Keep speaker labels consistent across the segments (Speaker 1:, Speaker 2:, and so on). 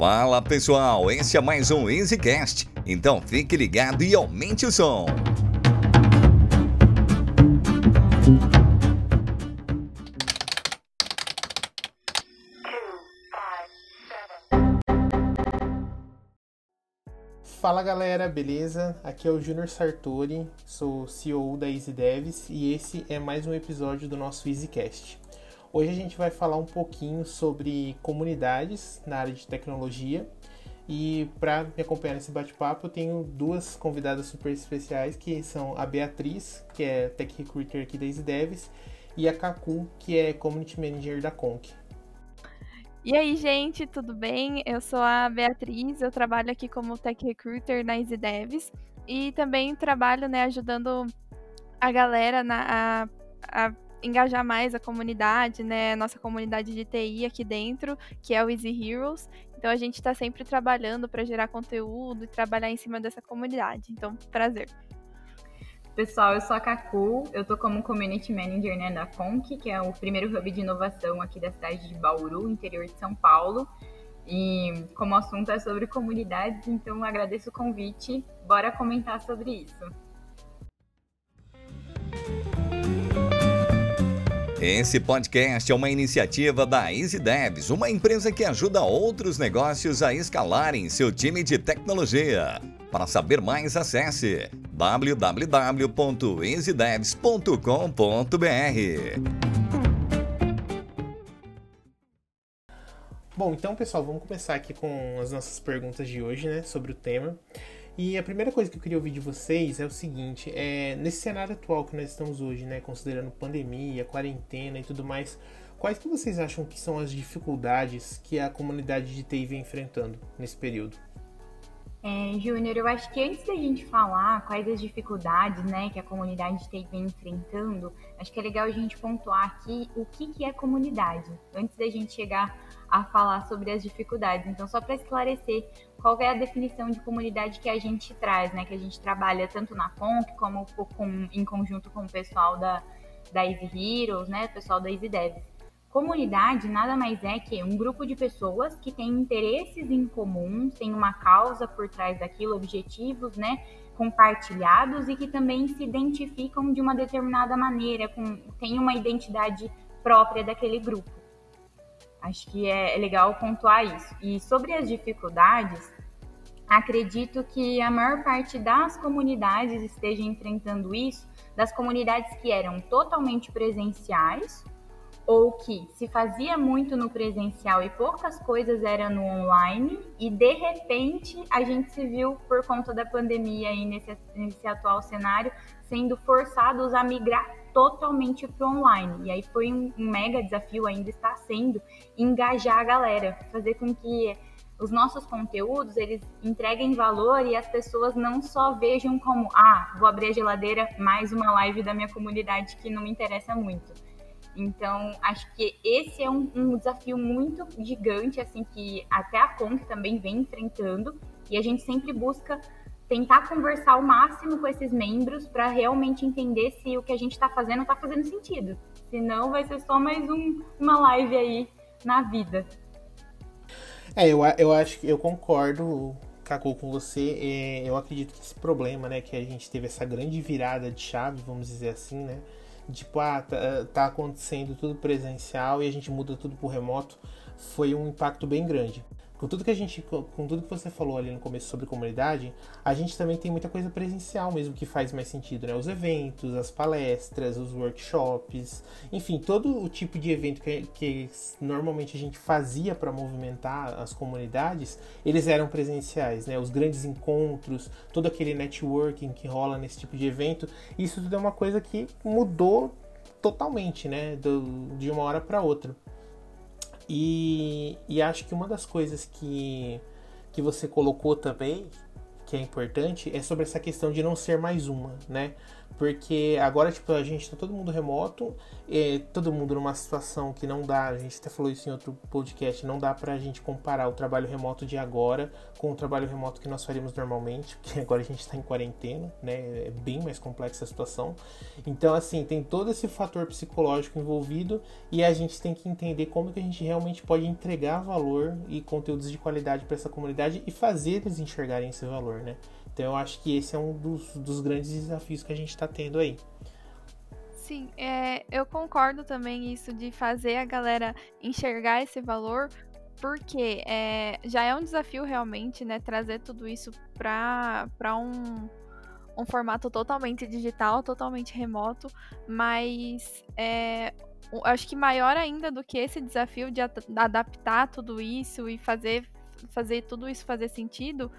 Speaker 1: Fala pessoal, esse é mais um EasyCast, então fique ligado e aumente o som.
Speaker 2: Fala galera, beleza? Aqui é o Junior Sartori, sou CEO da Easy Devs e esse é mais um episódio do nosso EasyCast. Hoje a gente vai falar um pouquinho sobre comunidades na área de tecnologia. E para me acompanhar nesse bate-papo, eu tenho duas convidadas super especiais, que são a Beatriz, que é Tech Recruiter aqui da Easy Devs, e a Kaku, que é Community Manager da Conk.
Speaker 3: E aí, gente, tudo bem? Eu sou a Beatriz, eu trabalho aqui como Tech Recruiter na Easy Devs e também trabalho né, ajudando a galera na, a, a engajar mais a comunidade, né? Nossa comunidade de TI aqui dentro, que é o Easy Heroes. Então a gente está sempre trabalhando para gerar conteúdo e trabalhar em cima dessa comunidade. Então, prazer.
Speaker 4: Pessoal, eu sou a Cacu, eu tô como Community Manager né, da Conk, que é o primeiro hub de inovação aqui da cidade de Bauru, interior de São Paulo. E como assunto é sobre comunidades, então agradeço o convite. Bora comentar sobre isso.
Speaker 1: Esse podcast é uma iniciativa da Easy Devs, uma empresa que ajuda outros negócios a escalarem seu time de tecnologia. Para saber mais, acesse www.easydevs.com.br.
Speaker 2: Bom, então pessoal, vamos começar aqui com as nossas perguntas de hoje, né, sobre o tema. E a primeira coisa que eu queria ouvir de vocês é o seguinte: é, nesse cenário atual que nós estamos hoje, né, considerando pandemia, quarentena e tudo mais, quais que vocês acham que são as dificuldades que a comunidade de TI vem enfrentando nesse período?
Speaker 4: É, Júnior, eu acho que antes da gente falar quais as dificuldades né, que a comunidade de TI vem enfrentando, acho que é legal a gente pontuar aqui o que, que é comunidade, antes da gente chegar a falar sobre as dificuldades. Então, só para esclarecer qual é a definição de comunidade que a gente traz, né? Que a gente trabalha tanto na Conc como com, em conjunto com o pessoal da, da Easy Heroes, né? O pessoal da Easy Devs. Comunidade nada mais é que um grupo de pessoas que têm interesses em comum, tem uma causa por trás daquilo, objetivos, né? Compartilhados e que também se identificam de uma determinada maneira, com, tem uma identidade própria daquele grupo. Acho que é, é legal pontuar isso. E sobre as dificuldades, acredito que a maior parte das comunidades esteja enfrentando isso, das comunidades que eram totalmente presenciais ou que se fazia muito no presencial e poucas coisas eram no online e de repente a gente se viu por conta da pandemia aí nesse, nesse atual cenário sendo forçados a migrar totalmente para o online. E aí foi um, um mega desafio, ainda está sendo, engajar a galera, fazer com que os nossos conteúdos eles entreguem valor e as pessoas não só vejam como ah vou abrir a geladeira mais uma live da minha comunidade que não me interessa muito então acho que esse é um, um desafio muito gigante assim que até a Conk também vem enfrentando e a gente sempre busca tentar conversar o máximo com esses membros para realmente entender se o que a gente está fazendo está fazendo sentido. Senão vai ser só mais um, uma live aí na vida.
Speaker 2: É, eu, eu acho que eu concordo, Cacô, com você. É, eu acredito que esse problema, né, que a gente teve essa grande virada de chave, vamos dizer assim, né? Tipo, ah, tá, tá acontecendo tudo presencial e a gente muda tudo pro remoto, foi um impacto bem grande com tudo que a gente, com tudo que você falou ali no começo sobre comunidade, a gente também tem muita coisa presencial mesmo que faz mais sentido, né? Os eventos, as palestras, os workshops, enfim, todo o tipo de evento que, que normalmente a gente fazia para movimentar as comunidades, eles eram presenciais, né? Os grandes encontros, todo aquele networking que rola nesse tipo de evento, isso tudo é uma coisa que mudou totalmente, né? Do, de uma hora para outra. E, e acho que uma das coisas que, que você colocou também, que é importante, é sobre essa questão de não ser mais uma, né? Porque agora, tipo, a gente tá todo mundo remoto, todo mundo numa situação que não dá, a gente até falou isso em outro podcast, não dá pra gente comparar o trabalho remoto de agora com o trabalho remoto que nós faríamos normalmente, porque agora a gente tá em quarentena, né? É bem mais complexa a situação. Então, assim, tem todo esse fator psicológico envolvido e a gente tem que entender como que a gente realmente pode entregar valor e conteúdos de qualidade para essa comunidade e fazer eles enxergarem esse valor, né? Então eu acho que esse é um dos, dos grandes desafios que a gente está tendo aí.
Speaker 3: Sim, é, eu concordo também isso de fazer a galera enxergar esse valor, porque é, já é um desafio realmente, né, trazer tudo isso para um, um formato totalmente digital, totalmente remoto, mas é, acho que maior ainda do que esse desafio de adaptar tudo isso e fazer fazer tudo isso fazer sentido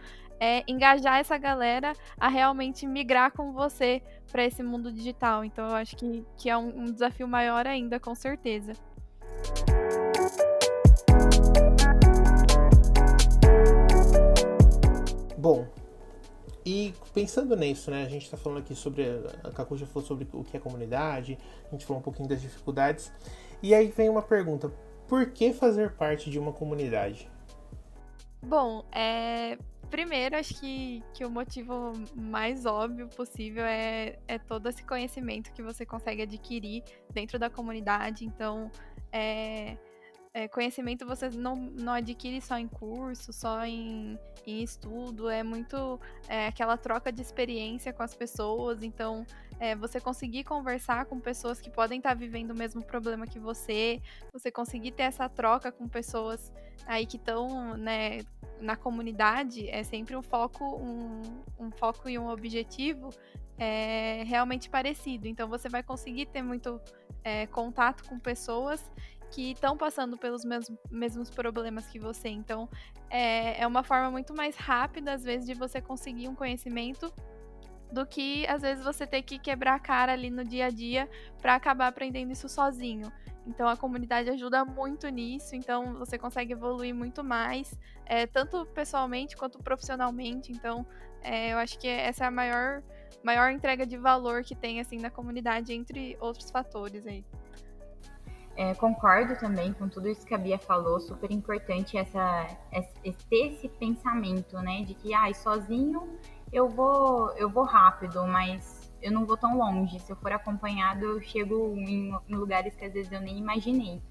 Speaker 3: é engajar essa galera a realmente migrar com você para esse mundo digital. Então eu acho que, que é um, um desafio maior ainda, com certeza.
Speaker 2: Bom, e pensando nisso, né, a gente está falando aqui sobre, a Kaku já falou sobre o que é comunidade, a gente falou um pouquinho das dificuldades, e aí vem uma pergunta, por que fazer parte de uma comunidade?
Speaker 3: Bom, é, primeiro, acho que, que o motivo mais óbvio possível é, é todo esse conhecimento que você consegue adquirir dentro da comunidade. Então, é, é, conhecimento você não, não adquire só em curso, só em, em estudo, é muito é, aquela troca de experiência com as pessoas. Então, é, você conseguir conversar com pessoas que podem estar vivendo o mesmo problema que você, você conseguir ter essa troca com pessoas aí que estão né, na comunidade, é sempre um foco, um, um foco e um objetivo é, realmente parecido. Então, você vai conseguir ter muito é, contato com pessoas que estão passando pelos mesmos, mesmos problemas que você. Então, é, é uma forma muito mais rápida, às vezes, de você conseguir um conhecimento do que, às vezes, você ter que quebrar a cara ali no dia a dia para acabar aprendendo isso sozinho. Então, a comunidade ajuda muito nisso. Então, você consegue evoluir muito mais, é, tanto pessoalmente quanto profissionalmente. Então, é, eu acho que essa é a maior, maior entrega de valor que tem, assim, na comunidade, entre outros fatores aí.
Speaker 4: É, concordo também com tudo isso que a Bia falou, super importante essa, esse, ter esse pensamento, né, de que, ah, sozinho eu vou, eu vou rápido, mas eu não vou tão longe. Se eu for acompanhado, eu chego em, em lugares que às vezes eu nem imaginei.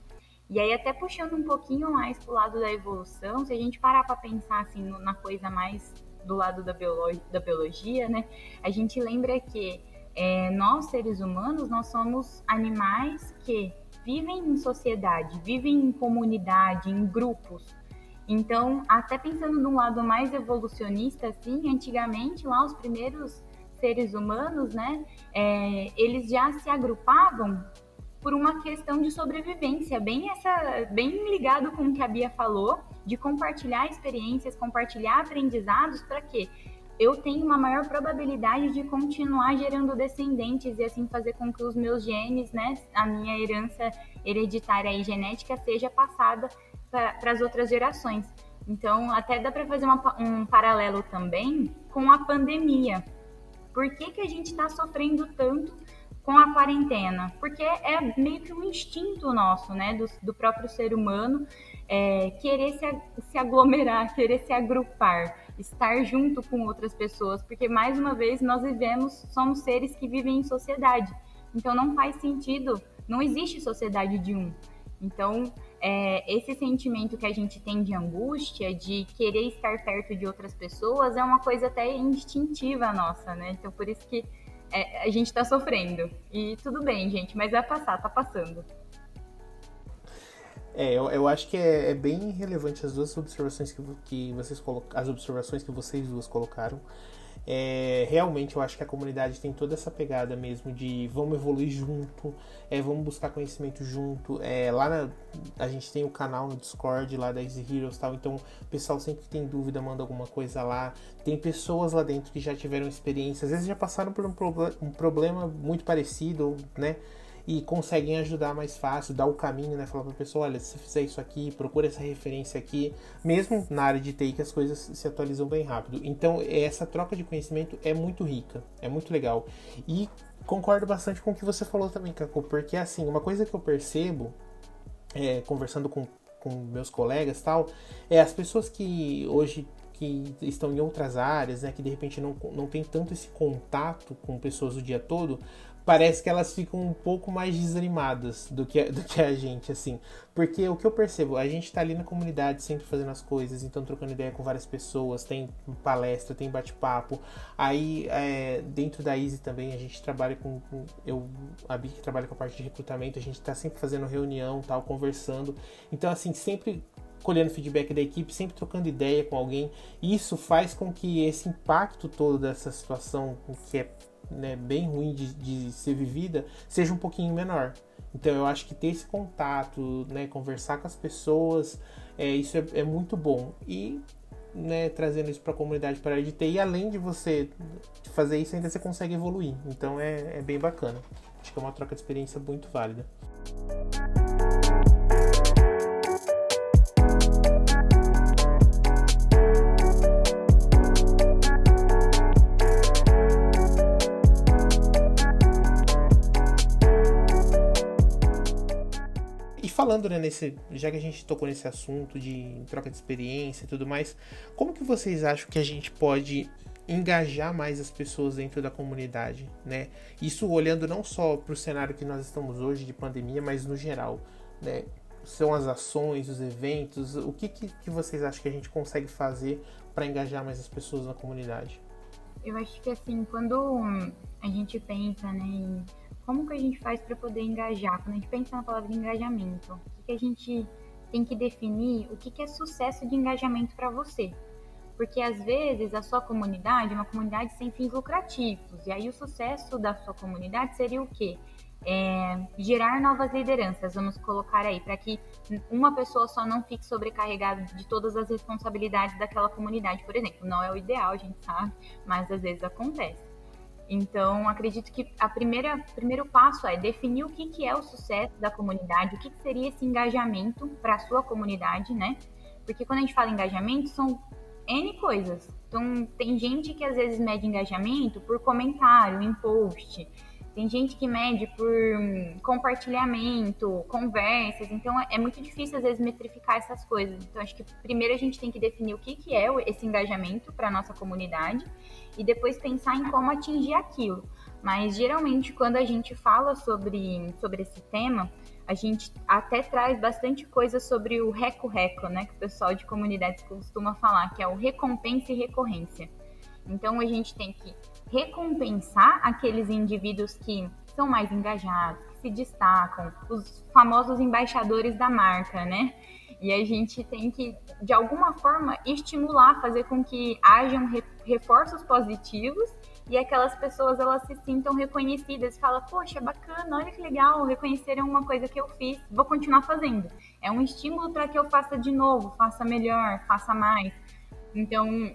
Speaker 4: E aí, até puxando um pouquinho mais pro lado da evolução, se a gente parar para pensar assim na coisa mais do lado da, biologia, da biologia, né? A gente lembra que é, nós, seres humanos, nós somos animais que vivem em sociedade, vivem em comunidade, em grupos. Então, até pensando num lado mais evolucionista, assim, antigamente lá os primeiros seres humanos, né, é, eles já se agrupavam por uma questão de sobrevivência, bem essa, bem ligado com o que a Bia falou, de compartilhar experiências, compartilhar aprendizados para quê? Eu tenho uma maior probabilidade de continuar gerando descendentes e assim fazer com que os meus genes, né, a minha herança hereditária e genética seja passada para as outras gerações. Então, até dá para fazer uma, um paralelo também com a pandemia. Por que, que a gente está sofrendo tanto com a quarentena? Porque é meio que um instinto nosso, né, do, do próprio ser humano, é, querer se, se aglomerar, querer se agrupar estar junto com outras pessoas, porque mais uma vez nós vivemos, somos seres que vivem em sociedade. Então não faz sentido, não existe sociedade de um. Então, é, esse sentimento que a gente tem de angústia, de querer estar perto de outras pessoas, é uma coisa até instintiva nossa, né? Então, por isso que é, a gente está sofrendo. E tudo bem, gente, mas vai passar, tá passando.
Speaker 2: É, eu, eu acho que é, é, bem relevante as duas observações que, que vocês as observações que vocês duas colocaram. É, realmente eu acho que a comunidade tem toda essa pegada mesmo de vamos evoluir junto, é, vamos buscar conhecimento junto. É, lá na, a gente tem o canal no Discord lá da Easy Heroes tal, então o pessoal sempre que tem dúvida manda alguma coisa lá. Tem pessoas lá dentro que já tiveram experiência, às vezes já passaram por um, um problema muito parecido, né? E conseguem ajudar mais fácil, dar o caminho, né? Falar para a pessoa, olha, se você fizer isso aqui, procura essa referência aqui, mesmo na área de TI que as coisas se atualizam bem rápido. Então, essa troca de conhecimento é muito rica, é muito legal. E concordo bastante com o que você falou também, Caco, porque assim, uma coisa que eu percebo, é, conversando com, com meus colegas tal, é as pessoas que hoje que estão em outras áreas, né, que de repente não, não tem tanto esse contato com pessoas o dia todo, parece que elas ficam um pouco mais desanimadas do que, do que a gente, assim. Porque o que eu percebo, a gente tá ali na comunidade sempre fazendo as coisas, então trocando ideia com várias pessoas, tem palestra, tem bate-papo. Aí, é, dentro da Easy também, a gente trabalha com. eu, a Bic trabalha com a parte de recrutamento, a gente tá sempre fazendo reunião, tal, conversando. Então, assim, sempre colhendo feedback da equipe, sempre trocando ideia com alguém. Isso faz com que esse impacto todo dessa situação, que é né, bem ruim de, de ser vivida, seja um pouquinho menor. Então eu acho que ter esse contato, né, conversar com as pessoas, é, isso é, é muito bom. E né, trazendo isso para a comunidade para a TI, e além de você fazer isso, ainda você consegue evoluir. Então é, é bem bacana. Acho que é uma troca de experiência muito válida. Falando, né, nesse, já que a gente tocou nesse assunto de troca de experiência e tudo mais, como que vocês acham que a gente pode engajar mais as pessoas dentro da comunidade, né? Isso olhando não só para o cenário que nós estamos hoje de pandemia, mas no geral, né? São as ações, os eventos, o que, que, que vocês acham que a gente consegue fazer para engajar mais as pessoas na comunidade?
Speaker 4: Eu acho que assim, quando a gente pensa né, em como que a gente faz para poder engajar? Quando a gente pensa na palavra engajamento, o que, que a gente tem que definir o que, que é sucesso de engajamento para você? Porque às vezes a sua comunidade é uma comunidade sem fins lucrativos, e aí o sucesso da sua comunidade seria o quê? É, gerar novas lideranças, vamos colocar aí, para que uma pessoa só não fique sobrecarregada de todas as responsabilidades daquela comunidade, por exemplo. Não é o ideal, a gente sabe, mas às vezes acontece. Então, acredito que a primeira primeiro passo é definir o que, que é o sucesso da comunidade, o que, que seria esse engajamento para a sua comunidade, né? Porque quando a gente fala engajamento, são N coisas. Então, tem gente que às vezes mede engajamento por comentário em post, tem gente que mede por compartilhamento, conversas, então é muito difícil às vezes metrificar essas coisas. Então acho que primeiro a gente tem que definir o que, que é esse engajamento para nossa comunidade e depois pensar em como atingir aquilo. Mas geralmente quando a gente fala sobre, sobre esse tema, a gente até traz bastante coisa sobre o reco-reco, né? Que o pessoal de comunidades costuma falar, que é o recompensa e recorrência. Então a gente tem que recompensar aqueles indivíduos que são mais engajados, que se destacam, os famosos embaixadores da marca, né? E a gente tem que, de alguma forma, estimular, fazer com que hajam reforços positivos e aquelas pessoas elas se sintam reconhecidas, fala, poxa, bacana, olha que legal, reconheceram uma coisa que eu fiz, vou continuar fazendo. É um estímulo para que eu faça de novo, faça melhor, faça mais. Então,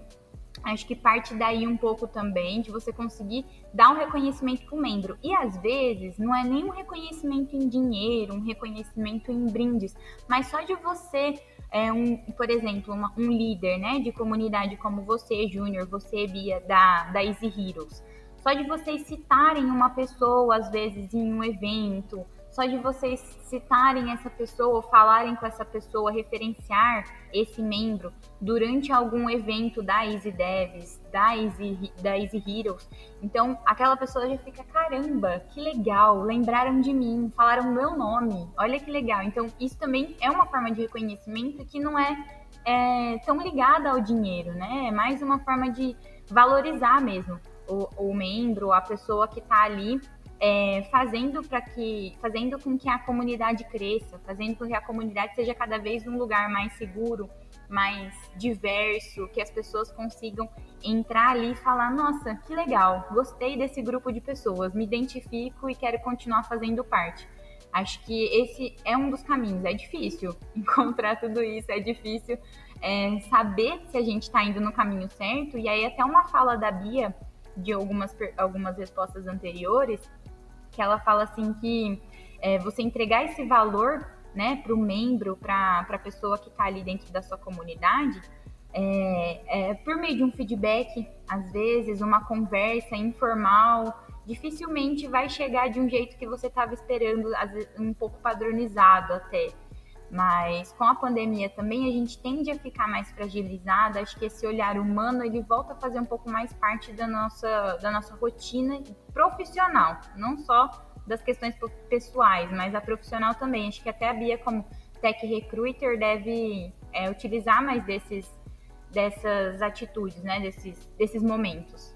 Speaker 4: Acho que parte daí um pouco também de você conseguir dar um reconhecimento para o membro. E às vezes não é nem um reconhecimento em dinheiro, um reconhecimento em brindes, mas só de você, é, um, por exemplo, uma, um líder né, de comunidade como você, Júnior, você, Bia, da, da Easy Heroes. Só de vocês citarem uma pessoa, às vezes, em um evento, só de vocês citarem essa pessoa, falarem com essa pessoa, referenciar esse membro durante algum evento da Easy Devs, da Easy, da Easy Heroes. Então, aquela pessoa já fica, caramba, que legal, lembraram de mim, falaram meu nome, olha que legal. Então, isso também é uma forma de reconhecimento que não é, é tão ligada ao dinheiro, né? É mais uma forma de valorizar mesmo o, o membro, a pessoa que está ali é, fazendo para que, fazendo com que a comunidade cresça, fazendo com que a comunidade seja cada vez um lugar mais seguro, mais diverso, que as pessoas consigam entrar ali e falar: nossa, que legal, gostei desse grupo de pessoas, me identifico e quero continuar fazendo parte. Acho que esse é um dos caminhos. É difícil encontrar tudo isso, é difícil é, saber se a gente está indo no caminho certo. E aí, até uma fala da Bia de algumas, algumas respostas anteriores, que ela fala assim que é, você entregar esse valor né, para o membro, para a pessoa que está ali dentro da sua comunidade, é, é, por meio de um feedback, às vezes, uma conversa informal, dificilmente vai chegar de um jeito que você estava esperando, um pouco padronizado até. Mas com a pandemia também a gente tende a ficar mais fragilizada. Acho que esse olhar humano ele volta a fazer um pouco mais parte da nossa, da nossa rotina profissional, não só das questões pessoais, mas a profissional também. Acho que até a Bia, como tech recruiter, deve é, utilizar mais desses, dessas atitudes, né? desses, desses momentos.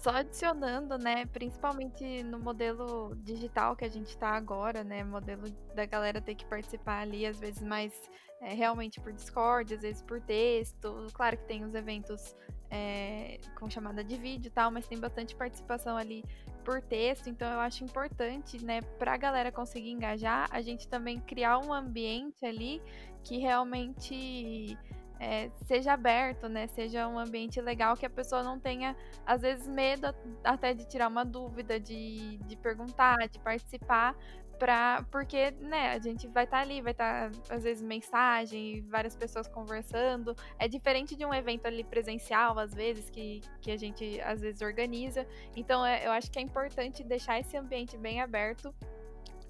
Speaker 3: Só adicionando, né, principalmente no modelo digital que a gente está agora, né, modelo da galera ter que participar ali, às vezes mais é, realmente por Discord, às vezes por texto. Claro que tem os eventos é, com chamada de vídeo e tal, mas tem bastante participação ali por texto, então eu acho importante, né, para a galera conseguir engajar, a gente também criar um ambiente ali que realmente é, seja aberto, né? Seja um ambiente legal que a pessoa não tenha, às vezes, medo até de tirar uma dúvida, de, de perguntar, de participar, pra, porque, né, a gente vai estar tá ali, vai estar, tá, às vezes, mensagem, várias pessoas conversando. É diferente de um evento ali presencial, às vezes, que, que a gente, às vezes, organiza. Então, é, eu acho que é importante deixar esse ambiente bem aberto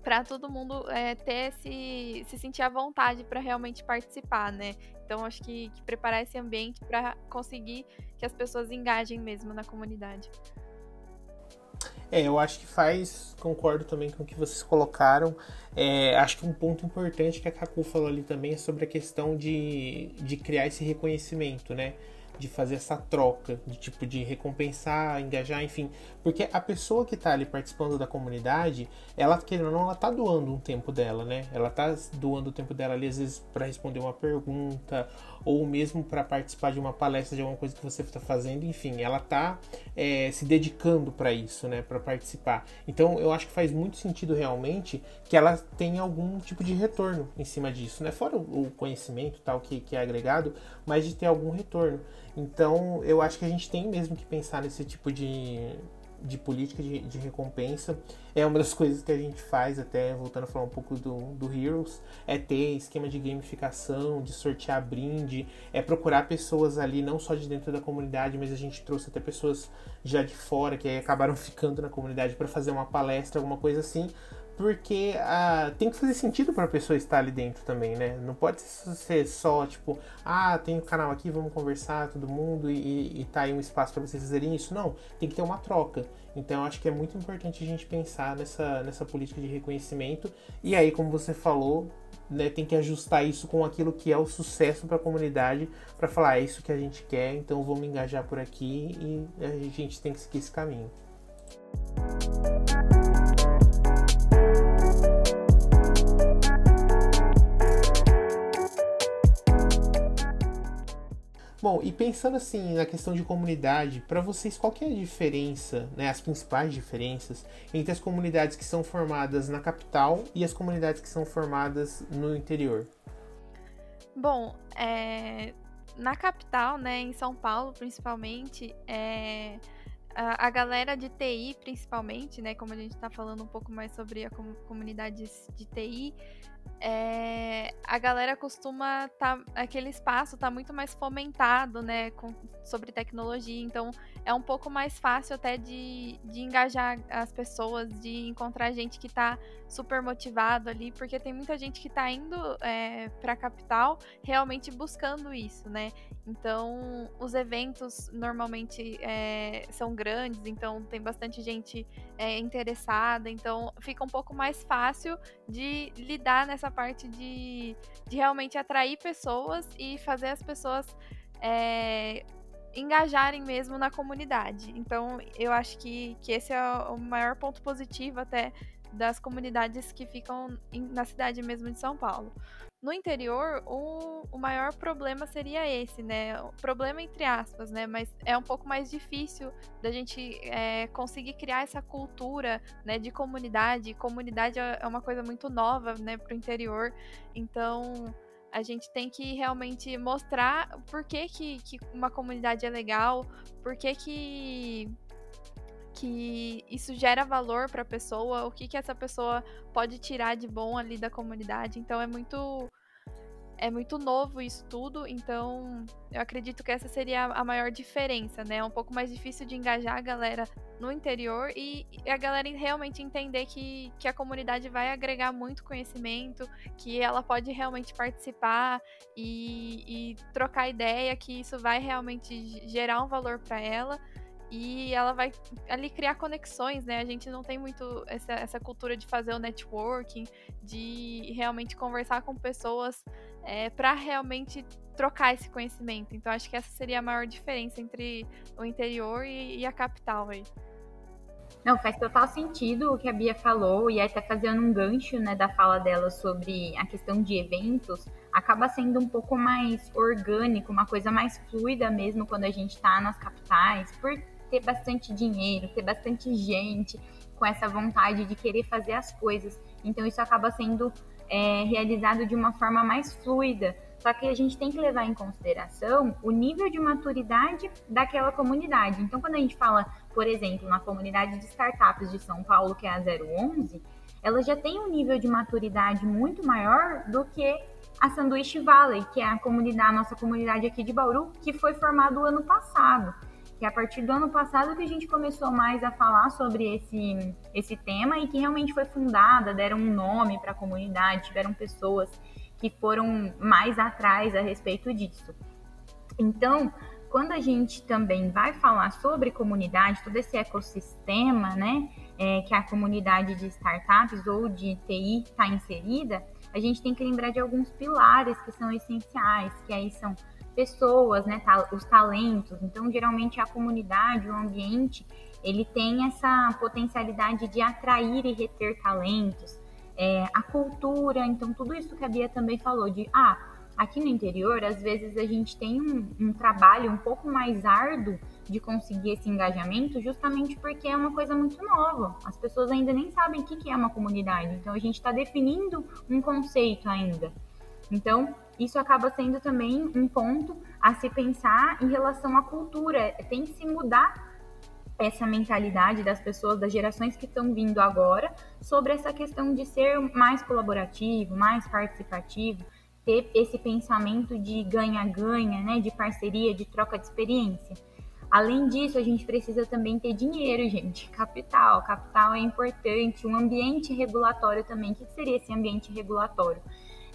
Speaker 3: para todo mundo é, ter esse, se sentir à vontade para realmente participar, né? Então acho que, que preparar esse ambiente para conseguir que as pessoas engajem mesmo na comunidade.
Speaker 2: É, eu acho que faz, concordo também com o que vocês colocaram. É, acho que um ponto importante que a Kaku falou ali também é sobre a questão de, de criar esse reconhecimento, né? De fazer essa troca, de tipo de recompensar, engajar, enfim, porque a pessoa que está ali participando da comunidade, ela querendo ou não, ela tá doando um tempo dela, né? Ela tá doando o tempo dela ali às vezes para responder uma pergunta ou mesmo para participar de uma palestra de alguma coisa que você está fazendo, enfim, ela tá é, se dedicando para isso, né, para participar. Então, eu acho que faz muito sentido realmente que ela tenha algum tipo de retorno em cima disso, né? Fora o conhecimento tal que, que é agregado, mas de ter algum retorno. Então, eu acho que a gente tem mesmo que pensar nesse tipo de, de política de, de, recompensa. É uma das coisas que a gente faz, até voltando a falar um pouco do, do Heroes, é ter esquema de gamificação, de sortear brinde, é procurar pessoas ali, não só de dentro da comunidade, mas a gente trouxe até pessoas já de fora que acabaram ficando na comunidade para fazer uma palestra, alguma coisa assim, porque ah, tem que fazer sentido para a pessoa estar ali dentro também, né? Não pode ser só tipo, ah, tem um canal aqui, vamos conversar todo mundo e, e tá aí um espaço para vocês fazerem isso. Não, tem que ter uma troca. Então eu acho que é muito importante a gente pensar nessa, nessa política de reconhecimento. E aí, como você falou, né, tem que ajustar isso com aquilo que é o sucesso para a comunidade, para falar, é isso que a gente quer, então vamos engajar por aqui e a gente tem que seguir esse caminho. Bom, e pensando assim na questão de comunidade, para vocês qual que é a diferença, né, as principais diferenças entre as comunidades que são formadas na capital e as comunidades que são formadas no interior?
Speaker 3: Bom, é, na capital, né, em São Paulo principalmente, é, a, a, galera de TI principalmente, né, como a gente está falando um pouco mais sobre a com, comunidades de TI, é, a galera costuma tá aquele espaço tá muito mais fomentado, né, com, sobre tecnologia, então é um pouco mais fácil até de, de engajar as pessoas, de encontrar gente que está super motivado ali, porque tem muita gente que está indo é, para a capital realmente buscando isso, né? Então os eventos normalmente é, são grandes, então tem bastante gente é, interessada, então fica um pouco mais fácil de lidar nessa parte de, de realmente atrair pessoas e fazer as pessoas é, engajarem mesmo na comunidade. Então, eu acho que, que esse é o maior ponto positivo até das comunidades que ficam na cidade mesmo de São Paulo. No interior, o, o maior problema seria esse, né? O problema entre aspas, né? Mas é um pouco mais difícil da gente é, conseguir criar essa cultura, né? De comunidade. Comunidade é, é uma coisa muito nova, né? Para o interior. Então, a gente tem que realmente mostrar por que, que, que uma comunidade é legal, por que, que que isso gera valor para a pessoa, o que que essa pessoa pode tirar de bom ali da comunidade. Então é muito é muito novo isso tudo, então eu acredito que essa seria a maior diferença, né? É um pouco mais difícil de engajar a galera no interior e, a galera realmente entender que, que a comunidade vai agregar muito conhecimento, que ela pode realmente participar e, e trocar ideia, que isso vai realmente gerar um valor para ela e ela vai ali criar conexões, né? A gente não tem muito essa, essa cultura de fazer o networking, de realmente conversar com pessoas é, para realmente trocar esse conhecimento. Então acho que essa seria a maior diferença entre o interior e, e a capital aí.
Speaker 4: Não, faz total sentido o que a Bia falou, e até fazendo um gancho né, da fala dela sobre a questão de eventos, acaba sendo um pouco mais orgânico, uma coisa mais fluida mesmo quando a gente está nas capitais, por ter bastante dinheiro, ter bastante gente com essa vontade de querer fazer as coisas. Então isso acaba sendo é, realizado de uma forma mais fluida. Só que a gente tem que levar em consideração o nível de maturidade daquela comunidade. Então, quando a gente fala, por exemplo, na comunidade de startups de São Paulo, que é a 011, ela já tem um nível de maturidade muito maior do que a Sanduíche Valley, que é a comunidade, a nossa comunidade aqui de Bauru, que foi formada o ano passado que é a partir do ano passado que a gente começou mais a falar sobre esse, esse tema e que realmente foi fundada, deram um nome para a comunidade, tiveram pessoas que foram mais atrás a respeito disso. Então, quando a gente também vai falar sobre comunidade, todo esse ecossistema, né, é, que a comunidade de startups ou de TI está inserida, a gente tem que lembrar de alguns pilares que são essenciais, que aí são pessoas, né, os talentos. Então, geralmente a comunidade, o ambiente, ele tem essa potencialidade de atrair e reter talentos. É, a cultura, então tudo isso que a Bia também falou de, ah, aqui no interior, às vezes a gente tem um, um trabalho um pouco mais árduo de conseguir esse engajamento, justamente porque é uma coisa muito nova. As pessoas ainda nem sabem o que é uma comunidade. Então, a gente está definindo um conceito ainda. Então, isso acaba sendo também um ponto a se pensar em relação à cultura. Tem que se mudar essa mentalidade das pessoas, das gerações que estão vindo agora, sobre essa questão de ser mais colaborativo, mais participativo, ter esse pensamento de ganha-ganha, né, de parceria, de troca de experiência. Além disso, a gente precisa também ter dinheiro, gente, capital. Capital é importante, um ambiente regulatório também. O que seria esse ambiente regulatório?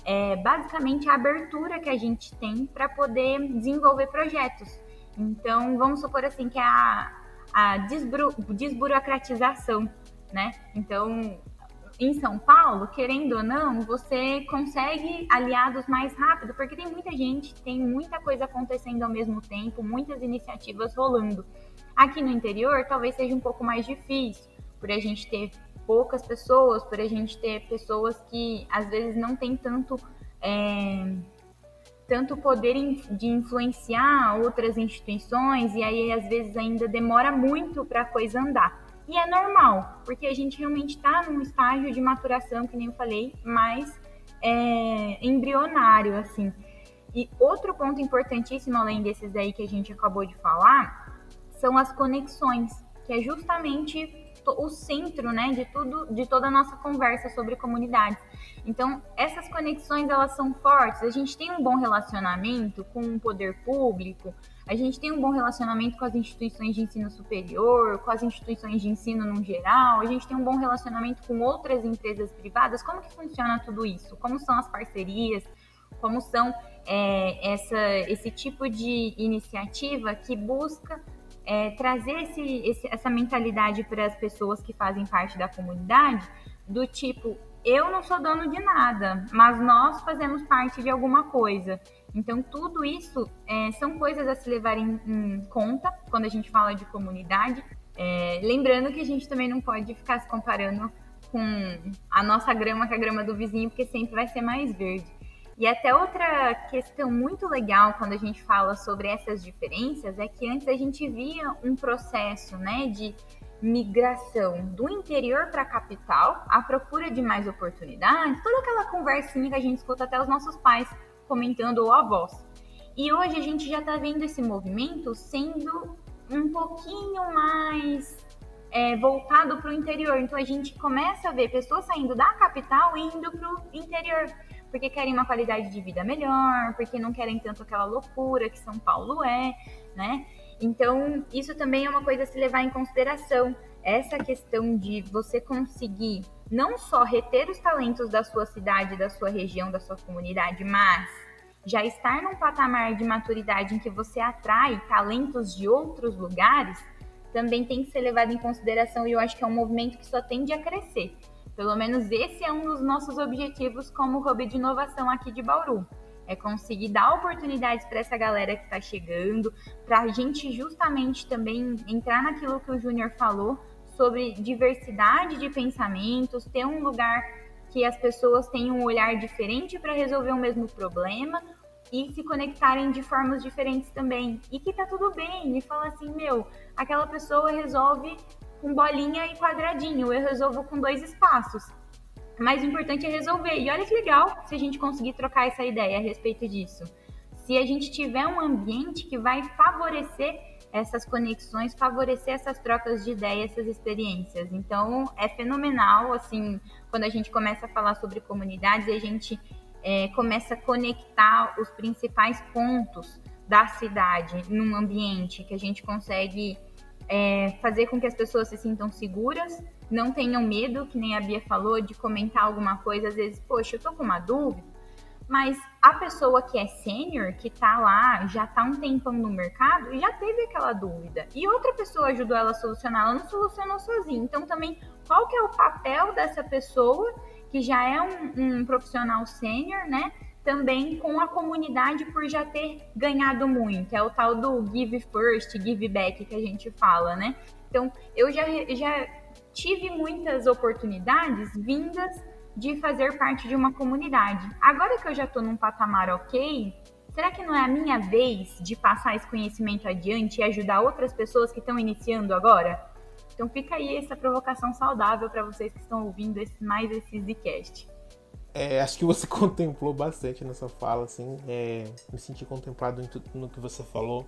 Speaker 4: É basicamente a abertura que a gente tem para poder desenvolver projetos. Então, vamos supor assim que é a, a desburo, desburocratização, né? Então, em São Paulo, querendo ou não, você consegue aliados mais rápido, porque tem muita gente, tem muita coisa acontecendo ao mesmo tempo, muitas iniciativas rolando. Aqui no interior, talvez seja um pouco mais difícil, por a gente ter poucas pessoas, por a gente ter pessoas que às vezes não tem tanto é, tanto poder de influenciar outras instituições e aí às vezes ainda demora muito para a coisa andar. E é normal, porque a gente realmente está num estágio de maturação, que nem eu falei, mais é, embrionário, assim. E outro ponto importantíssimo, além desses aí que a gente acabou de falar, são as conexões, que é justamente o centro, né, de tudo, de toda a nossa conversa sobre comunidades. Então, essas conexões elas são fortes. A gente tem um bom relacionamento com o poder público, a gente tem um bom relacionamento com as instituições de ensino superior, com as instituições de ensino no geral, a gente tem um bom relacionamento com outras empresas privadas. Como que funciona tudo isso? Como são as parcerias? Como são é, essa, esse tipo de iniciativa que busca é, trazer esse, esse, essa mentalidade para as pessoas que fazem parte da comunidade, do tipo, eu não sou dono de nada, mas nós fazemos parte de alguma coisa. Então, tudo isso é, são coisas a se levar em, em, conta quando a gente fala de comunidade. É, lembrando que a gente também não pode ficar se comparando com a nossa grama com a grama do vizinho, porque sempre vai ser mais verde. E até outra questão muito legal quando a gente fala sobre essas diferenças é que antes a gente via um processo, né, de migração do interior para a capital, à procura de mais oportunidades, toda aquela conversinha que a gente escuta até os nossos pais comentando ou avós. E hoje a gente já está vendo esse movimento sendo um pouquinho mais é, voltado para o interior. Então a gente começa a ver pessoas saindo da capital e indo para o interior porque querem uma qualidade de vida melhor, porque não querem tanto aquela loucura que São Paulo é, né? Então, isso também é uma coisa a se levar em consideração. Essa questão de você conseguir não só reter os talentos da sua cidade, da sua região, da sua comunidade, mas já estar num patamar de maturidade em que você atrai talentos de outros lugares, também tem que ser levado em consideração e eu acho que é um movimento que só tende a crescer. Pelo menos esse é um dos nossos objetivos como hub de inovação aqui de Bauru. É conseguir dar oportunidades para essa galera que está chegando, para a gente justamente também entrar naquilo que o Júnior falou sobre diversidade de pensamentos, ter um lugar que as pessoas tenham um olhar diferente para resolver o mesmo problema e se conectarem de formas diferentes também. E que tá tudo bem. E fala assim, meu, aquela pessoa resolve com bolinha e quadradinho, eu resolvo com dois espaços. Mas o importante é resolver. E olha que legal se a gente conseguir trocar essa ideia a respeito disso. Se a gente tiver um ambiente que vai favorecer essas conexões, favorecer essas trocas de ideias, essas experiências. Então, é fenomenal, assim, quando a gente começa a falar sobre comunidades, a gente é, começa a conectar os principais pontos da cidade num ambiente que a gente consegue é, fazer com que as pessoas se sintam seguras, não tenham medo, que nem a Bia falou, de comentar alguma coisa, às vezes, poxa, eu tô com uma dúvida, mas a pessoa que é sênior, que tá lá, já tá um tempão no mercado, já teve aquela dúvida. E outra pessoa ajudou ela a solucionar, ela não solucionou sozinha. Então, também, qual que é o papel dessa pessoa, que já é um, um profissional sênior, né? Também com a comunidade por já ter ganhado muito. É o tal do give first, give back que a gente fala, né? Então, eu já, já tive muitas oportunidades vindas de fazer parte de uma comunidade. Agora que eu já estou num patamar ok, será que não é a minha vez de passar esse conhecimento adiante e ajudar outras pessoas que estão iniciando agora? Então fica aí essa provocação saudável para vocês que estão ouvindo esse, mais esse Zcast.
Speaker 2: É, acho que você contemplou bastante nessa fala, assim. É, me senti contemplado em tudo no que você falou.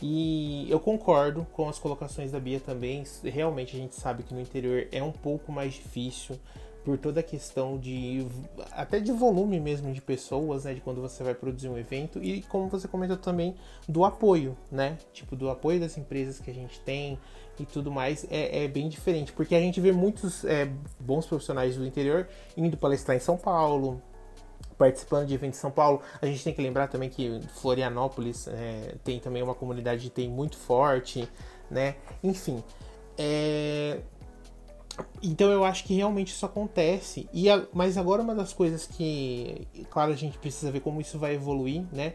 Speaker 2: E eu concordo com as colocações da Bia também. Realmente a gente sabe que no interior é um pouco mais difícil por toda a questão de até de volume mesmo de pessoas, né, de quando você vai produzir um evento e como você comentou também do apoio, né, tipo do apoio das empresas que a gente tem e tudo mais é, é bem diferente porque a gente vê muitos é, bons profissionais do interior indo palestrar em São Paulo, participando de eventos em São Paulo. A gente tem que lembrar também que Florianópolis é, tem também uma comunidade de TI muito forte, né? Enfim, é, então eu acho que realmente isso acontece. E a, mas agora uma das coisas que, claro, a gente precisa ver como isso vai evoluir, né?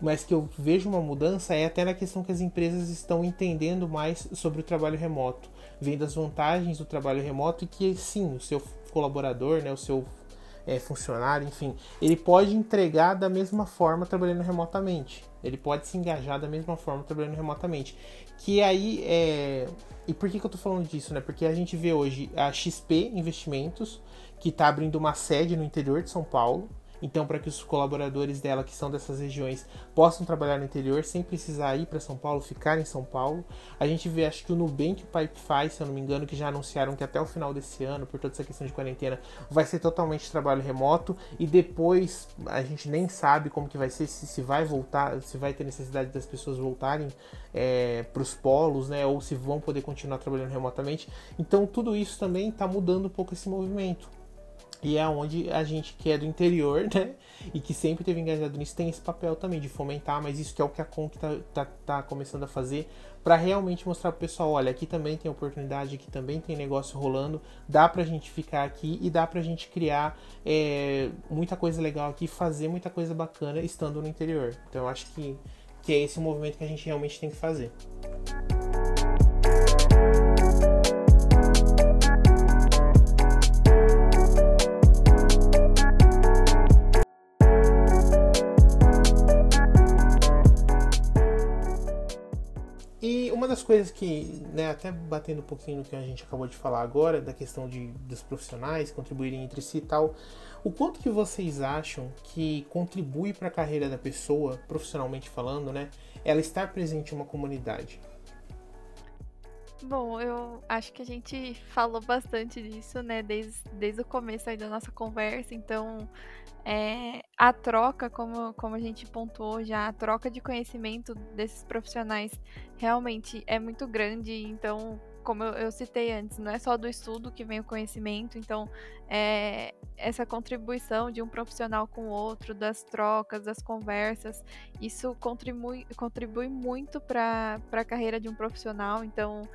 Speaker 2: Mas que eu vejo uma mudança é até na questão que as empresas estão entendendo mais sobre o trabalho remoto, vendo as vantagens do trabalho remoto e que sim, o seu colaborador, né, o seu é, funcionário, enfim, ele pode entregar da mesma forma trabalhando remotamente. Ele pode se engajar da mesma forma trabalhando remotamente. Que aí é. E por que, que eu tô falando disso, né? Porque a gente vê hoje a XP Investimentos, que está abrindo uma sede no interior de São Paulo, então, para que os colaboradores dela, que são dessas regiões, possam trabalhar no interior sem precisar ir para São Paulo, ficar em São Paulo. A gente vê, acho que o Nubank o Pipefy, se eu não me engano, que já anunciaram que até o final desse ano, por toda essa questão de quarentena, vai ser totalmente trabalho remoto. E depois a gente nem sabe como que vai ser, se, se vai voltar, se vai ter necessidade das pessoas voltarem é, para os polos, né? Ou se vão poder continuar trabalhando remotamente. Então, tudo isso também está mudando um pouco esse movimento. E é onde a gente que é do interior, né? E que sempre teve engajado nisso, tem esse papel também de fomentar, mas isso que é o que a Conk tá, tá, tá começando a fazer para realmente mostrar pro pessoal, olha, aqui também tem oportunidade, aqui também tem negócio rolando, dá pra gente ficar aqui e dá pra gente criar é, muita coisa legal aqui, fazer muita coisa bacana estando no interior. Então eu acho que, que é esse o movimento que a gente realmente tem que fazer. Das coisas que, né, até batendo um pouquinho no que a gente acabou de falar agora, da questão de, dos profissionais contribuírem entre si e tal, o quanto que vocês acham que contribui para a carreira da pessoa, profissionalmente falando, né, ela estar presente em uma comunidade?
Speaker 3: Bom, eu acho que a gente falou bastante disso, né, desde, desde o começo aí da nossa conversa, então é, a troca, como, como a gente pontuou já, a troca de conhecimento desses profissionais realmente é muito grande, então como eu, eu, citei antes, não é só do estudo que vem o conhecimento, então é, essa contribuição de um profissional com o outro, das trocas, das conversas, isso contribui, contribui muito para a carreira de um profissional, então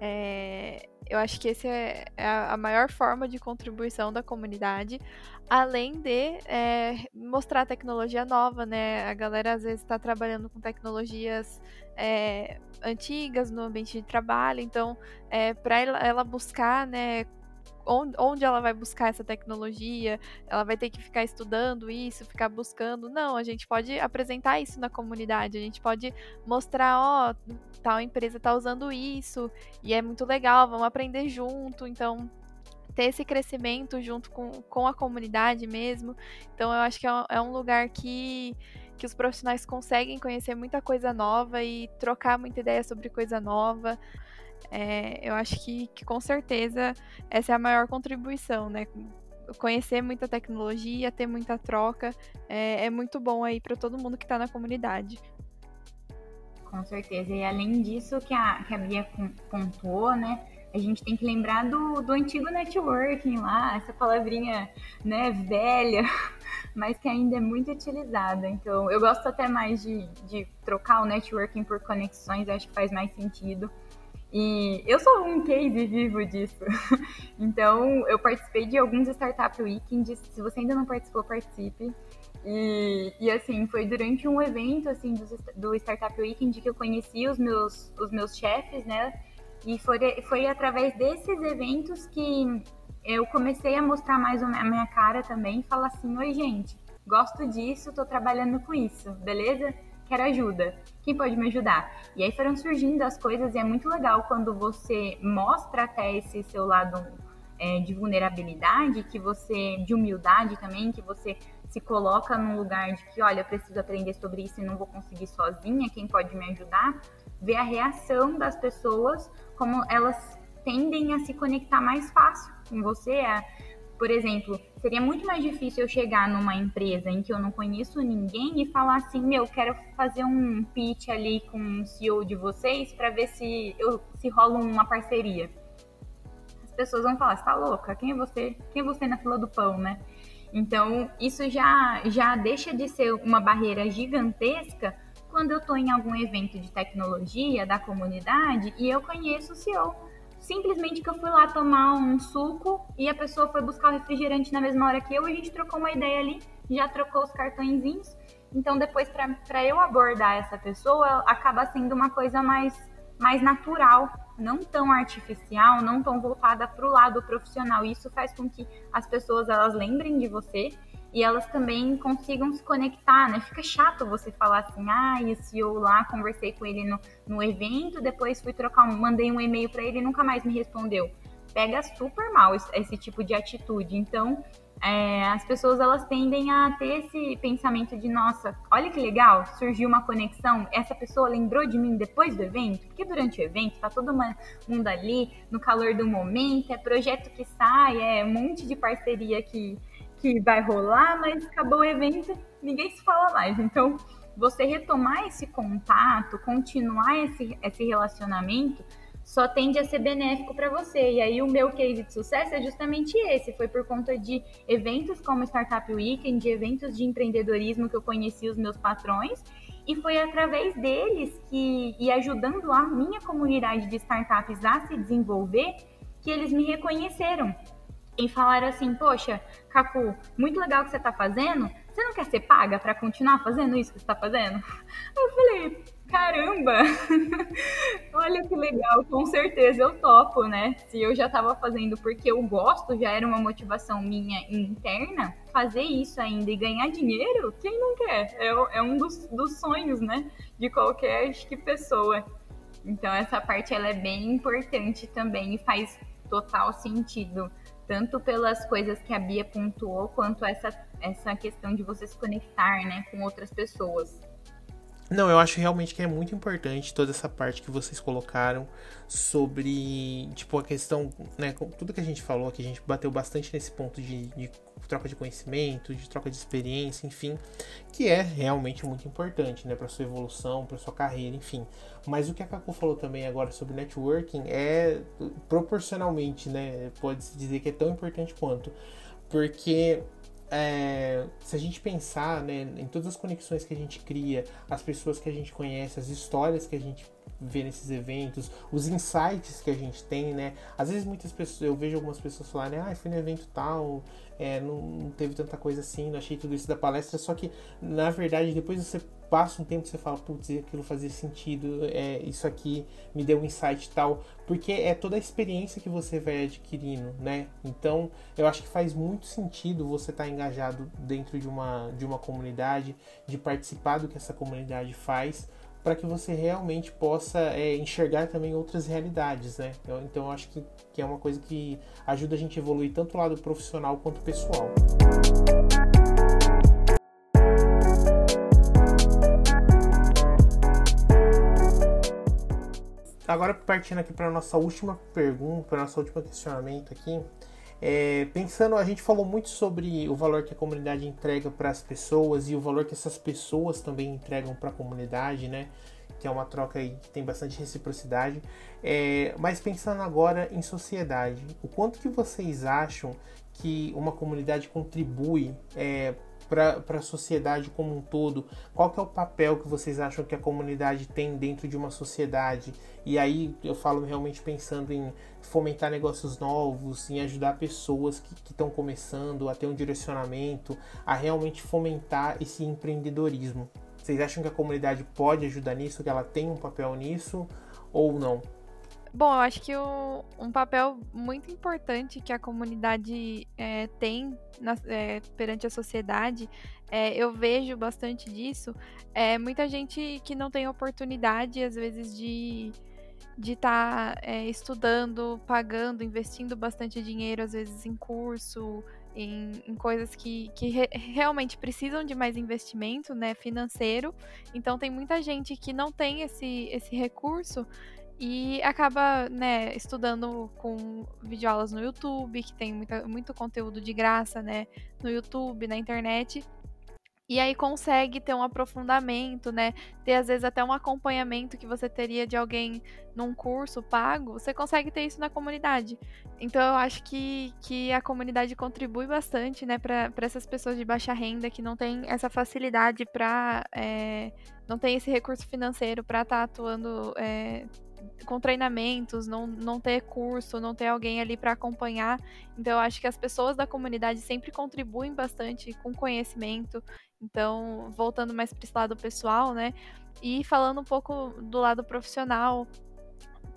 Speaker 3: é, eu acho que essa é, é a maior forma de contribuição da comunidade, além de é, mostrar tecnologia nova, né? A galera às vezes está trabalhando com tecnologias é, antigas no ambiente de trabalho, então é, para ela, ela buscar, né, onde ela vai buscar essa tecnologia, ela vai ter que ficar estudando isso, ficar buscando. Não, a gente pode apresentar isso na comunidade, a gente pode mostrar, ó, oh, tal empresa está usando isso e é muito legal, vamos aprender junto. Então, ter esse crescimento junto com, com a comunidade mesmo. Então, eu acho que é, é um lugar que que os profissionais conseguem conhecer muita coisa nova e trocar muita ideia sobre coisa nova. É, eu acho que, que com certeza essa é a maior contribuição, né? Conhecer muita tecnologia, ter muita troca, é, é muito bom aí para todo mundo que está na comunidade.
Speaker 4: Com certeza. E além disso que a, que a Bia pontuou, né? A gente tem que lembrar do, do antigo networking lá, essa palavrinha né, velha, mas que ainda é muito utilizada. Então, eu gosto até mais de, de trocar o networking por conexões, acho que faz mais sentido. E eu sou um case vivo disso. Então, eu participei de alguns Startup Weekends. Se você ainda não participou, participe. E, e assim, foi durante um evento assim do, do Startup Weekend que eu conheci os meus, os meus chefes, né? E foi, foi através desses eventos que eu comecei a mostrar mais a minha cara também e falar assim: oi, gente, gosto disso, tô trabalhando com isso, beleza? Quero ajuda. Quem pode me ajudar? E aí foram surgindo as coisas e é muito legal quando você mostra até esse seu lado é, de vulnerabilidade, que você, de humildade também, que você se coloca num lugar de que, olha, eu preciso aprender sobre isso e não vou conseguir sozinha, quem pode me ajudar? Ver a reação das pessoas, como elas tendem a se conectar mais fácil com você, por exemplo, seria muito mais difícil eu chegar numa empresa em que eu não conheço ninguém e falar assim, meu, quero fazer um pitch ali com o CEO de vocês para ver se eu se rola uma parceria. As pessoas vão falar, você tá louca? Quem é você? Quem é você na fila do pão, né? Então, isso já já deixa de ser uma barreira gigantesca quando eu estou em algum evento de tecnologia da comunidade e eu conheço o CEO simplesmente que eu fui lá tomar um suco e a pessoa foi buscar o refrigerante na mesma hora que eu, a gente trocou uma ideia ali, já trocou os cartõezinhos. Então, depois, para eu abordar essa pessoa, acaba sendo uma coisa mais, mais natural, não tão artificial, não tão voltada para o lado profissional. Isso faz com que as pessoas elas lembrem de você e elas também consigam se conectar, né? Fica chato você falar assim, ah, esse eu lá conversei com ele no, no evento, depois fui trocar, um, mandei um e-mail para ele e nunca mais me respondeu. Pega super mal esse, esse tipo de atitude. Então, é, as pessoas elas tendem a ter esse pensamento de nossa, olha que legal, surgiu uma conexão, essa pessoa lembrou de mim depois do evento, porque durante o evento tá todo mundo ali no calor do momento, é projeto que sai, é um monte de parceria que que vai rolar, mas acabou o evento, ninguém se fala mais. Então, você retomar esse contato, continuar esse, esse relacionamento, só tende a ser benéfico para você. E aí o meu case de sucesso é justamente esse, foi por conta de eventos como Startup Weekend, de eventos de empreendedorismo que eu conheci os meus patrões, e foi através deles que e ajudando a minha comunidade de startups a se desenvolver que eles me reconheceram e falaram assim: Poxa, Cacu, muito legal o que você está fazendo. Você não quer ser paga para continuar fazendo isso que você está fazendo? Eu falei: Caramba, olha que legal, com certeza eu topo, né? Se eu já estava fazendo porque eu gosto, já era uma motivação minha interna, fazer isso ainda e ganhar dinheiro, quem não quer? É, é um dos, dos sonhos, né? De qualquer que, pessoa. Então, essa parte ela é bem importante também e faz total sentido tanto pelas coisas que a Bia pontuou, quanto essa, essa questão de você se conectar né, com outras pessoas.
Speaker 2: Não, eu acho realmente que é muito importante toda essa parte que vocês colocaram sobre, tipo, a questão, né, tudo que a gente falou, que a gente bateu bastante nesse ponto de, de troca de conhecimento, de troca de experiência, enfim, que é realmente muito importante, né, para sua evolução, para sua carreira, enfim. Mas o que a Kaku falou também agora sobre networking é proporcionalmente, né, pode-se dizer que é tão importante quanto, porque é, se a gente pensar né, em todas as conexões que a gente cria, as pessoas que a gente conhece, as histórias que a gente vê nesses eventos, os insights que a gente tem, né? Às vezes muitas pessoas, eu vejo algumas pessoas falarem, ah, fui no evento tal, é, não, não, teve tanta coisa assim, não achei tudo isso da palestra, só que na verdade depois você passa um tempo você fala, putz, aquilo fazia sentido, é, isso aqui me deu um insight tal, porque é toda a experiência que você vai adquirindo, né? Então eu acho que faz muito sentido você estar tá engajado dentro de uma, de uma comunidade, de participar do que essa comunidade faz, para que você realmente possa é, enxergar também outras realidades, né? Eu, então eu acho que, que é uma coisa que ajuda a gente a evoluir tanto o lado profissional quanto pessoal. Agora partindo aqui para nossa última pergunta, para nosso último questionamento aqui, é, pensando, a gente falou muito sobre o valor que a comunidade entrega para as pessoas e o valor que essas pessoas também entregam para a comunidade, né? Que é uma troca aí que tem bastante reciprocidade. É, mas pensando agora em sociedade, o quanto que vocês acham que uma comunidade contribui é, para a sociedade como um todo? Qual que é o papel que vocês acham que a comunidade tem dentro de uma sociedade? E aí eu falo realmente pensando em fomentar negócios novos, em ajudar pessoas que estão começando a ter um direcionamento, a realmente fomentar esse empreendedorismo. Vocês acham que a comunidade pode ajudar nisso, que ela tem um papel nisso ou não?
Speaker 3: Bom, eu acho que o, um papel muito importante que a comunidade é, tem na, é, perante a sociedade, é, eu vejo bastante disso, é muita gente que não tem oportunidade, às vezes, de de estar tá, é, estudando, pagando, investindo bastante dinheiro, às vezes em curso, em, em coisas que, que re, realmente precisam de mais investimento né, financeiro. Então tem muita gente que não tem esse, esse recurso e acaba, né, estudando com videoaulas no YouTube, que tem muita, muito conteúdo de graça, né, no YouTube, na internet. E aí consegue ter um aprofundamento, né? Ter às vezes até um acompanhamento que você teria de alguém num curso pago, você consegue ter isso na comunidade. Então eu acho que, que a comunidade contribui bastante, né, para essas pessoas de baixa renda que não tem essa facilidade para. É, não tem esse recurso financeiro para estar tá atuando é, com treinamentos, não, não ter curso, não ter alguém ali para acompanhar. Então, eu acho que as pessoas da comunidade sempre contribuem bastante com conhecimento. Então, voltando mais para esse lado pessoal, né? E falando um pouco do lado profissional,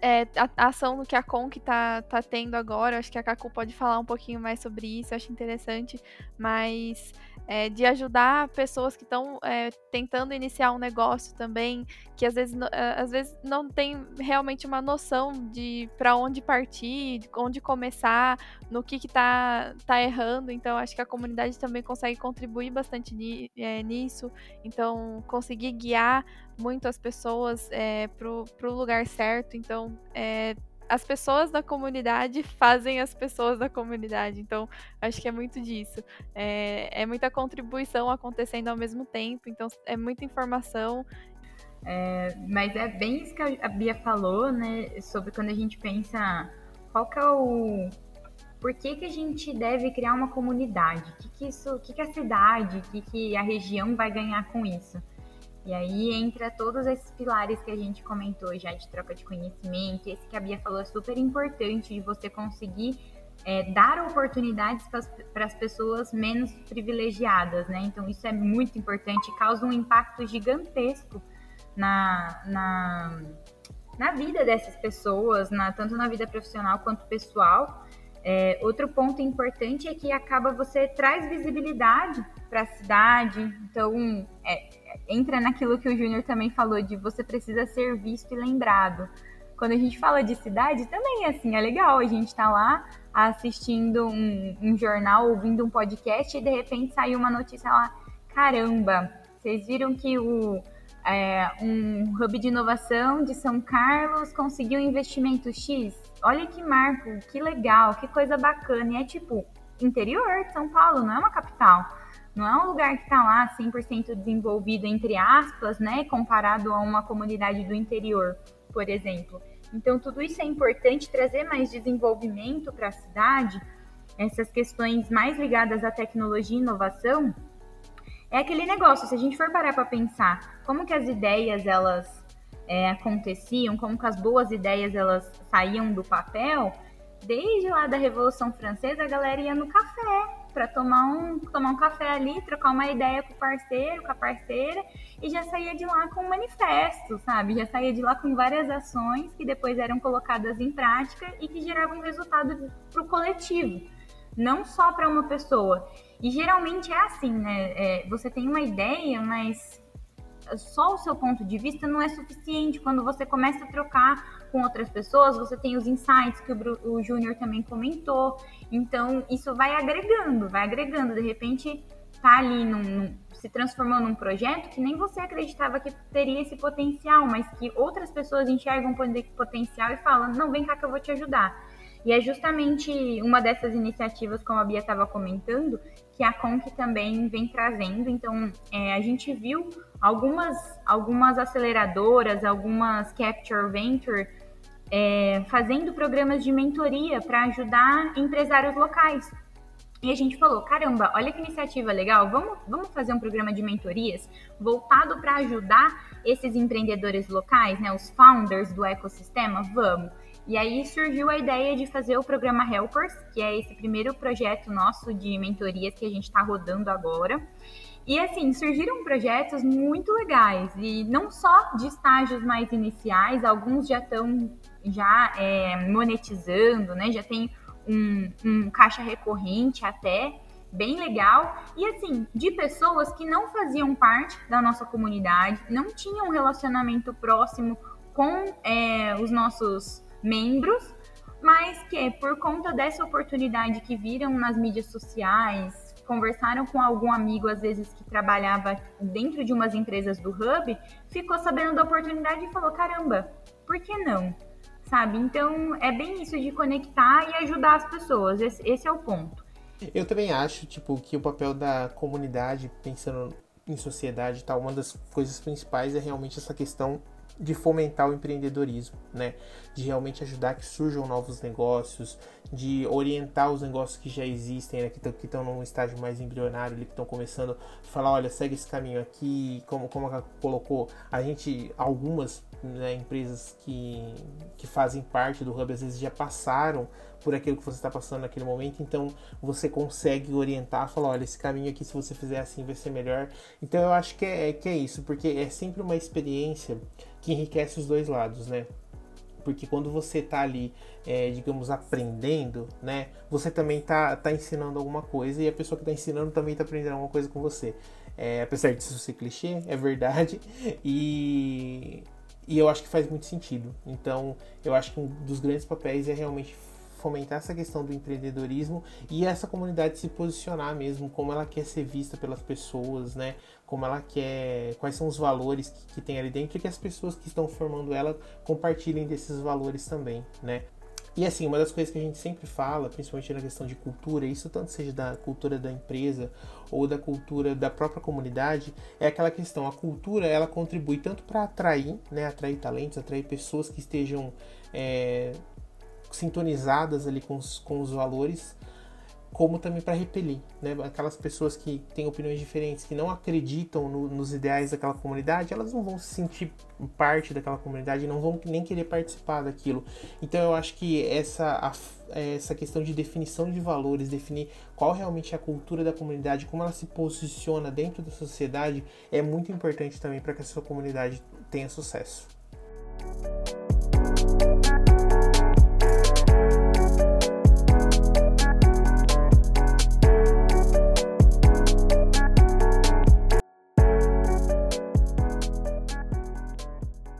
Speaker 3: é, a, a, ação que a Conk tá, tá tendo agora, acho que a Kaku pode falar um pouquinho mais sobre isso, acho interessante, mas é, de ajudar pessoas que estão é, tentando iniciar um negócio também, que às vezes, às vezes não tem realmente uma noção de para onde partir, de onde começar, no que está tá errando. Então, acho que a comunidade também consegue contribuir bastante ni, é, nisso. Então, conseguir guiar muito as pessoas é, para o lugar certo. Então, é, as pessoas da comunidade fazem as pessoas da comunidade. Então, acho que é muito disso. É, é muita contribuição acontecendo ao mesmo tempo, então é muita informação.
Speaker 4: É, mas é bem isso que a Bia falou, né? Sobre quando a gente pensa qual que é o. Por que, que a gente deve criar uma comunidade? O que, que, isso, que, que a cidade, o que, que a região vai ganhar com isso? E aí entra todos esses pilares que a gente comentou já de troca de conhecimento. Esse que a Bia falou é super importante de você conseguir é, dar oportunidades para as pessoas menos privilegiadas, né? Então isso é muito importante, causa um impacto gigantesco na, na, na vida dessas pessoas, na, tanto na vida profissional quanto pessoal. É, outro ponto importante é que acaba você traz visibilidade para a cidade, então é, entra naquilo que o Júnior também falou, de você precisa ser visto e lembrado. Quando a gente fala de cidade, também é assim, é legal. A gente tá lá assistindo um, um jornal, ouvindo um podcast e de repente saiu uma notícia lá. Caramba, vocês viram que o, é, um hub de inovação de São Carlos conseguiu investimento X. Olha que marco, que legal, que coisa bacana. E é tipo, interior de São Paulo, não é uma capital. Não é um lugar que está lá 100% desenvolvido, entre aspas, né, comparado a uma comunidade do interior, por exemplo. Então, tudo isso é importante trazer mais desenvolvimento para a cidade, essas questões mais ligadas à tecnologia e inovação. É aquele negócio, se a gente for parar para pensar como que as ideias elas é, aconteciam, como que as boas ideias elas saíam do papel, desde lá da Revolução Francesa a galera ia no café para tomar um, tomar um café ali, trocar uma ideia com o parceiro, com a parceira, e já saía de lá com um manifesto, sabe? Já saía de lá com várias ações que depois eram colocadas em prática e que geravam resultado para o coletivo, não só para uma pessoa. E geralmente é assim, né? É, você tem uma ideia, mas só o seu ponto de vista não é suficiente. Quando você começa a trocar com outras pessoas, você tem os insights que o, o Júnior também comentou. Então, isso vai agregando, vai agregando. De repente, tá ali num, num, se transformou num projeto que nem você acreditava que teria esse potencial, mas que outras pessoas enxergam potencial e falam: não, vem cá que eu vou te ajudar. E é justamente uma dessas iniciativas, como a Bia estava comentando, que a Conk também vem trazendo. Então, é, a gente viu algumas, algumas aceleradoras, algumas Capture Venture é, fazendo programas de mentoria para ajudar empresários locais. E a gente falou, caramba, olha que iniciativa legal, vamos, vamos fazer um programa de mentorias voltado para ajudar esses empreendedores locais, né, os founders do ecossistema? Vamos. E aí surgiu a ideia de fazer o programa Helpers, que é esse primeiro projeto nosso de mentorias que a gente está rodando agora. E assim, surgiram projetos muito legais, e não só de estágios mais iniciais, alguns já estão já é, monetizando, né? Já tem um, um caixa recorrente até, bem legal. E assim, de pessoas que não faziam parte da nossa comunidade, não tinham um relacionamento próximo com é, os nossos membros, mas que por conta dessa oportunidade que viram nas mídias sociais, conversaram com algum amigo, às vezes, que trabalhava dentro de umas empresas do Hub, ficou sabendo da oportunidade e falou: caramba, por que não? Sabe? Então, é bem isso de conectar e ajudar as pessoas. Esse, esse é o ponto.
Speaker 2: Eu também acho, tipo, que o papel da comunidade, pensando em sociedade e tal, uma das coisas principais é realmente essa questão de fomentar o empreendedorismo, né? De realmente ajudar que surjam novos negócios, de orientar os negócios que já existem, né? que estão num estágio mais embrionário, que estão começando a falar, olha, segue esse caminho aqui, como, como a colocou, a gente, algumas né, empresas que, que fazem parte do Hub, às vezes já passaram por aquilo que você está passando naquele momento, então você consegue orientar, falar, olha, esse caminho aqui, se você fizer assim, vai ser melhor. Então eu acho que é, que é isso, porque é sempre uma experiência que enriquece os dois lados, né? Porque quando você está ali, é, digamos, aprendendo, né? Você também está tá ensinando alguma coisa e a pessoa que está ensinando também está aprendendo alguma coisa com você. É, apesar disso ser clichê, é verdade. E, e eu acho que faz muito sentido. Então, eu acho que um dos grandes papéis é realmente fomentar essa questão do empreendedorismo e essa comunidade se posicionar mesmo, como ela quer ser vista pelas pessoas, né? Como ela quer, quais são os valores que, que tem ali dentro e que as pessoas que estão formando ela compartilhem desses valores também, né? E assim, uma das coisas que a gente sempre fala, principalmente na questão de cultura, isso tanto seja da cultura da empresa ou da cultura da própria comunidade, é aquela questão, a cultura ela contribui tanto para atrair, né, atrair talentos, atrair pessoas que estejam é, sintonizadas ali com os, com os valores, como também para repelir, né? Aquelas pessoas que têm opiniões diferentes, que não acreditam no, nos ideais daquela comunidade, elas não vão se sentir parte daquela comunidade, não vão nem querer participar daquilo. Então eu acho que essa, a, essa questão de definição de valores, definir qual realmente é a cultura da comunidade, como ela se posiciona dentro da sociedade, é muito importante também para que a sua comunidade tenha sucesso.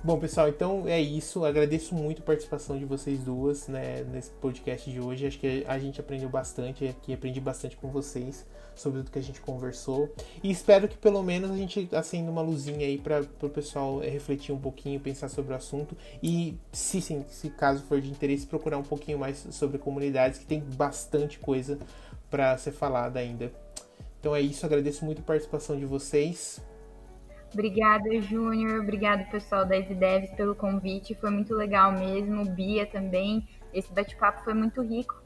Speaker 2: Bom, pessoal, então é isso. Agradeço muito a participação de vocês duas né, nesse podcast de hoje. Acho que a gente aprendeu bastante aqui, aprendi bastante com vocês sobre tudo que a gente conversou. E espero que pelo menos a gente acenda uma luzinha aí para o pessoal refletir um pouquinho, pensar sobre o assunto. E se sim, se caso for de interesse, procurar um pouquinho mais sobre comunidades, que tem bastante coisa para ser falada ainda. Então é isso, agradeço muito a participação de vocês.
Speaker 4: Obrigada, Júnior. Obrigado, pessoal da Devs, pelo convite. Foi muito legal mesmo. Bia também. Esse bate-papo foi muito rico.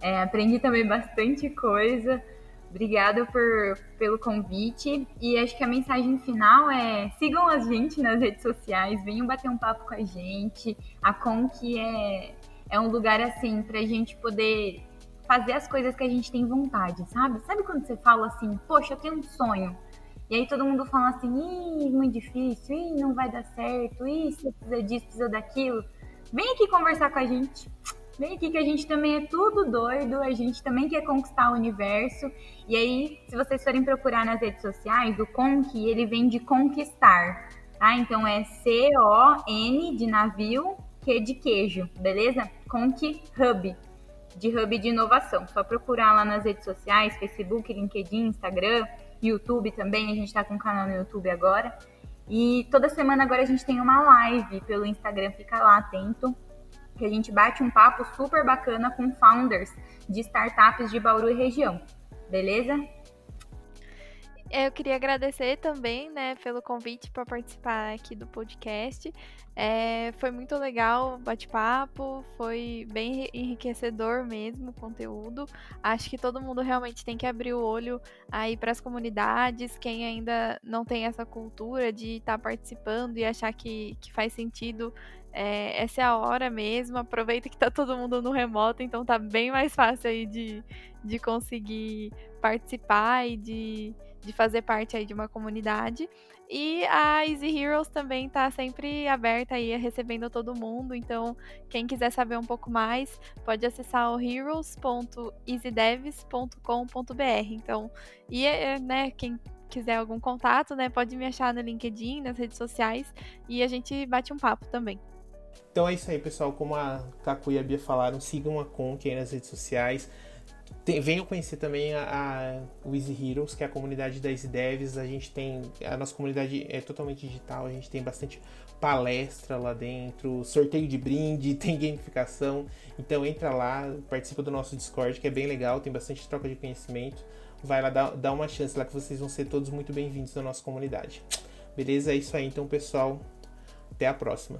Speaker 4: É, aprendi também bastante coisa. Obrigada por, pelo convite. E acho que a mensagem final é: sigam a gente nas redes sociais, venham bater um papo com a gente. A Conk é, é um lugar assim para a gente poder fazer as coisas que a gente tem vontade, sabe? Sabe quando você fala assim, poxa, eu tenho um sonho e aí todo mundo fala assim, ih, muito difícil, ih, não vai dar certo, ih, você precisa disso, precisa daquilo. Vem aqui conversar com a gente. Vem aqui que a gente também é tudo doido, a gente também quer conquistar o universo. E aí, se vocês forem procurar nas redes sociais, o Conk, ele vem de conquistar, tá? Então é C-O-N de navio, que de queijo, beleza? Conk Hub, de hub de inovação. Só procurar lá nas redes sociais, Facebook, LinkedIn, Instagram, YouTube também, a gente está com um canal no YouTube agora. E toda semana agora a gente tem uma live pelo Instagram, fica lá atento, que a gente bate um papo super bacana com founders de startups de Bauru e região. Beleza?
Speaker 3: Eu queria agradecer também, né, pelo convite para participar aqui do podcast. É, foi muito legal o bate-papo, foi bem enriquecedor mesmo o conteúdo. Acho que todo mundo realmente tem que abrir o olho aí para as comunidades, quem ainda não tem essa cultura de estar tá participando e achar que, que faz sentido. É, essa é a hora mesmo. Aproveita que tá todo mundo no remoto, então tá bem mais fácil aí de, de conseguir participar e de de fazer parte aí de uma comunidade. E a Easy Heroes também está sempre aberta aí, recebendo todo mundo. Então, quem quiser saber um pouco mais, pode acessar o heroes.easydevs.com.br. Então, e é, né, quem quiser algum contato, né, pode me achar no LinkedIn, nas redes sociais, e a gente bate um papo também.
Speaker 2: Então é isso aí, pessoal. Como a Kaku e a Bia falaram, sigam a Conk aí nas redes sociais. Tem, venham conhecer também a, a Easy Heroes, que é a comunidade da Devs. A gente tem. A nossa comunidade é totalmente digital, a gente tem bastante palestra lá dentro, sorteio de brinde, tem gamificação. Então entra lá, participa do nosso Discord, que é bem legal, tem bastante troca de conhecimento. Vai lá dar, dar uma chance lá que vocês vão ser todos muito bem-vindos na nossa comunidade. Beleza? É isso aí então, pessoal. Até a próxima.